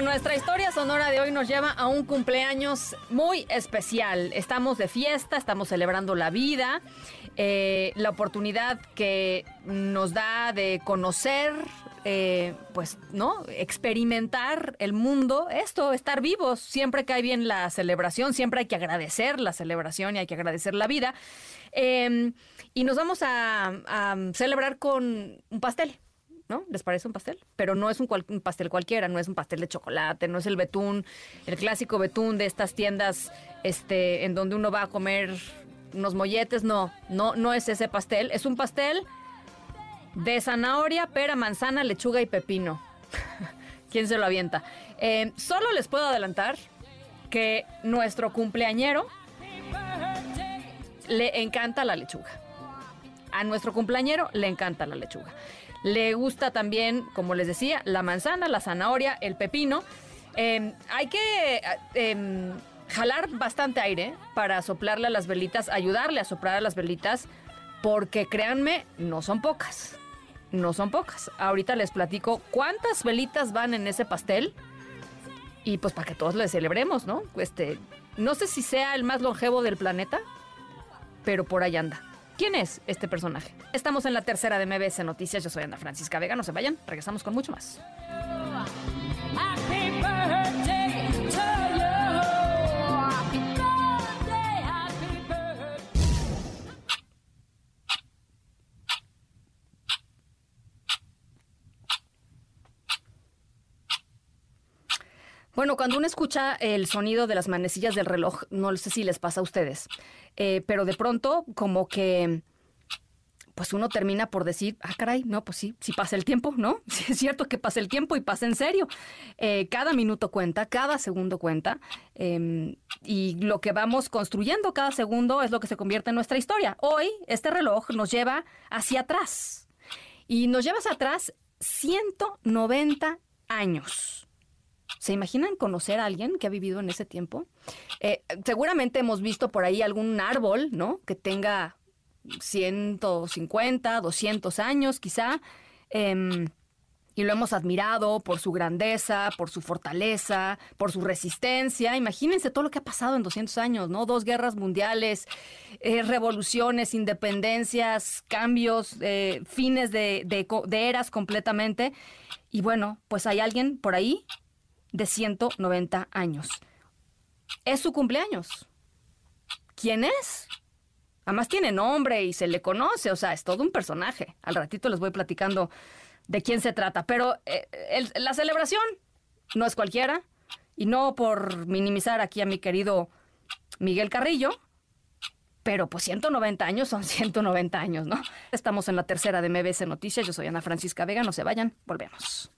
Nuestra historia sonora de hoy nos lleva a un cumpleaños muy especial. Estamos de fiesta, estamos celebrando la vida, eh, la oportunidad que nos da de conocer, eh, pues, ¿no? Experimentar el mundo, esto, estar vivos. Siempre cae bien la celebración, siempre hay que agradecer la celebración y hay que agradecer la vida. Em, y nos vamos a celebrar con un pastel. ¿No? ¿Les parece un pastel? Pero no es un, pastel cualquiera, no es un pastel de chocolate, no es el betún, el clásico betún de estas tiendas este, en donde uno va a comer unos molletes, no, no, no es ese pastel, es un pastel de zanahoria, pera, manzana, lechuga y pepino. ¿Quién se lo avienta? Eh, solo les puedo adelantar que nuestro cumpleañero le encanta la lechuga. A nuestro cumpleañero le encanta la lechuga. Le gusta también, como les decía, la manzana, la zanahoria, el pepino. Em, hay que em, jalar bastante aire para soplarle a las velitas, ayudarle a soplar a las velitas, porque créanme, no son pocas. No son pocas. Ahorita les platico cuántas velitas van en ese pastel. Y pues para que todos le celebremos, ¿no? Este, no sé si sea el más longevo del planeta, pero por ahí anda. ¿Quién es este personaje? Estamos en la tercera de MBS Noticias. Yo soy Ana Francisca Vega. No se vayan. Regresamos con mucho más. Bueno, cuando uno escucha el sonido de las manecillas del reloj, no sé si les pasa a ustedes, eh, pero de pronto como que pues uno termina por decir, ah, caray, no, pues sí, sí pasa el tiempo, ¿no? Sí es cierto que pasa el tiempo y pasa en serio. Eh, cada minuto cuenta, cada segundo cuenta, em, y lo que vamos construyendo cada segundo es lo que se convierte en nuestra historia. Hoy, este reloj nos lleva hacia atrás, y nos lleva hacia atrás 190 años. ¿Se imaginan conocer a alguien que ha vivido en ese tiempo? Eh, seguramente hemos visto por ahí algún árbol, ¿no? Que tenga 150, 200 años quizá. Em, y lo hemos admirado por su grandeza, por su fortaleza, por su resistencia. Imagínense todo lo que ha pasado en 200 años, ¿no? Dos guerras mundiales, eh, revoluciones, independencias, cambios, eh, fines de, de eras completamente. Y bueno, pues hay alguien por ahí de 190 años. Es su cumpleaños. ¿Quién es? Además tiene nombre y se le conoce, o sea, es todo un personaje. Al ratito les voy platicando de quién se trata, pero eh, la celebración no es cualquiera y no por minimizar aquí a mi querido Miguel Carrillo, pero pues 190 años son 190 años, ¿no? Estamos en la tercera de MBS Noticias, yo soy Ana Francisca Vega, no se vayan, volvemos.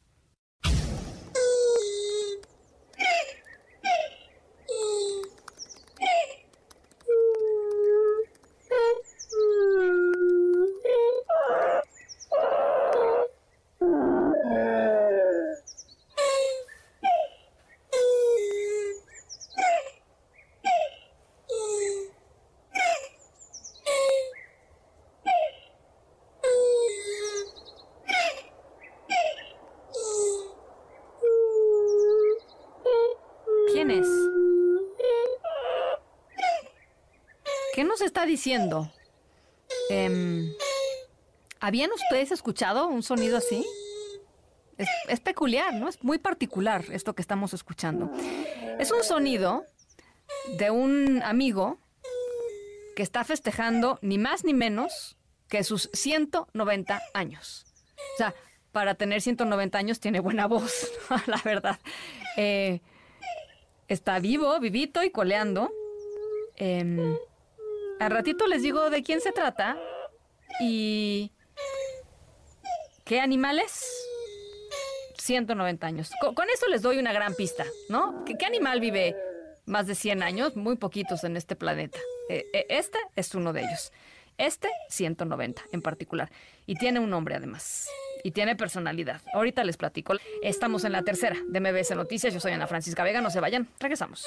Está diciendo? Em, ¿Habían ustedes escuchado un sonido así? Es, peculiar, ¿no? Es muy particular esto que estamos escuchando. Es un sonido de un amigo que está festejando ni más ni menos que sus 190 años. O sea, para tener 190 años tiene buena voz, la verdad. Eh, está vivo, vivito y coleando. Em, al ratito les digo de quién se trata y qué animales. 190 años. Con, eso les doy una gran pista, ¿no? ¿Qué, animal vive más de 100 años? Muy poquitos en este planeta. Eh, eh, este es uno de ellos. Este, 190 en particular. Y tiene un nombre además. Y tiene personalidad. Ahorita les platico. Estamos en la tercera de MBS Noticias. Yo soy Ana Francisca Vega. No se vayan. Regresamos.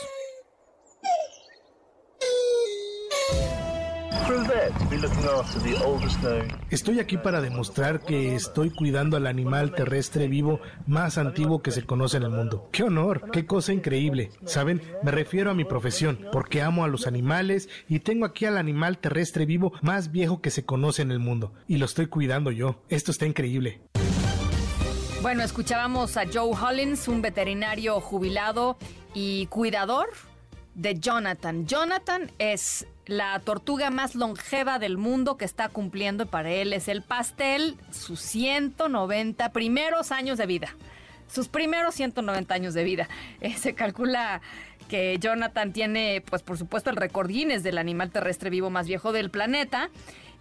Estoy aquí para demostrar que estoy cuidando al animal terrestre vivo más antiguo que se conoce en el mundo. ¡Qué honor! ¡Qué cosa increíble! Saben, me refiero a mi profesión, porque amo a los animales y tengo aquí al animal terrestre vivo más viejo que se conoce en el mundo. Y lo estoy cuidando yo. Esto está increíble. Bueno, escuchábamos a Joe Hollins, un veterinario jubilado y cuidador de Jonathan. Jonathan es la tortuga más longeva del mundo que está cumpliendo para él es el pastel sus 190 primeros años de vida. Sus primeros 190 años de vida. Eh, se calcula que Jonathan tiene, pues por supuesto, el récord Guinness del animal terrestre vivo más viejo del planeta.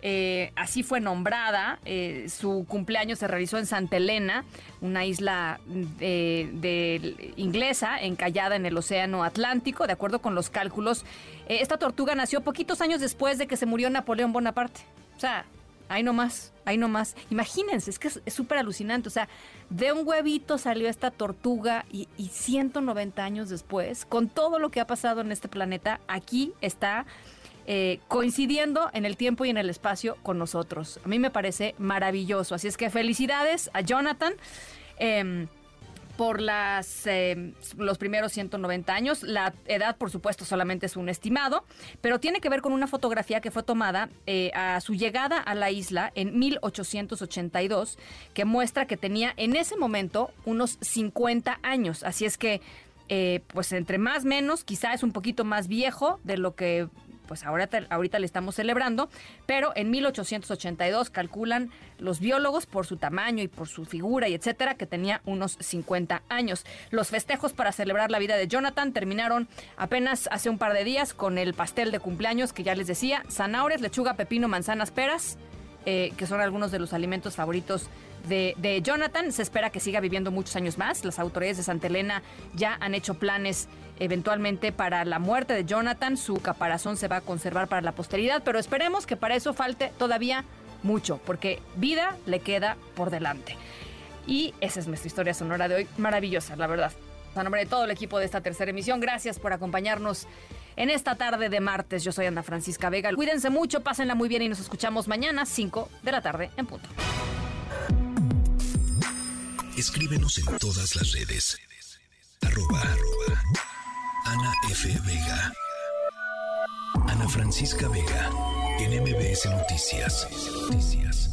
Eh, así fue nombrada. Eh, su cumpleaños se realizó en Santa Elena, una isla de, inglesa encallada en el Océano Atlántico. De acuerdo con los cálculos, eh, esta tortuga nació poquitos años después de que se murió Napoleón Bonaparte. O sea, ahí nomás, ahí nomás. Imagínense, es que es súper alucinante. O sea, de un huevito salió esta tortuga y 190 años después, con todo lo que ha pasado en este planeta, aquí está eh, coincidiendo en el tiempo y en el espacio con nosotros. A mí me parece maravilloso. Así es que felicidades a Jonathan. Em, por em, los primeros 190 años. La edad, por supuesto, solamente es un estimado, pero tiene que ver con una fotografía que fue tomada eh, a su llegada a la isla en 1882, que muestra que tenía en ese momento unos 50 años. Así es que eh, pues entre más menos, quizá es un poquito más viejo de lo que pues ahorita, ahorita le estamos celebrando, pero en 1882 calculan los biólogos por su tamaño y por su figura y etcétera que tenía unos 50 años. Los festejos para celebrar la vida de Jonathan terminaron apenas hace un par de días con el pastel de cumpleaños que ya les decía, zanahorias, lechuga, pepino, manzanas, peras, eh, que son algunos de los alimentos favoritos de, Jonathan. Se espera que siga viviendo muchos años más. Las autoridades de Santa Elena ya han hecho planes eventualmente para la muerte de Jonathan. Su caparazón se va a conservar para la posteridad, pero esperemos que para eso falte todavía mucho, porque vida le queda por delante. Y esa es nuestra historia sonora de hoy, maravillosa, la verdad. A nombre de todo el equipo de esta tercera emisión, gracias por acompañarnos en esta tarde de martes. Yo soy Ana Francisca Vega. Cuídense mucho, pásenla muy bien y nos escuchamos mañana, 5 de la tarde en punto. Escríbenos en todas las redes. Arroba, Ana F. Vega. Ana Francisca Vega. En MBS Noticias. Noticias.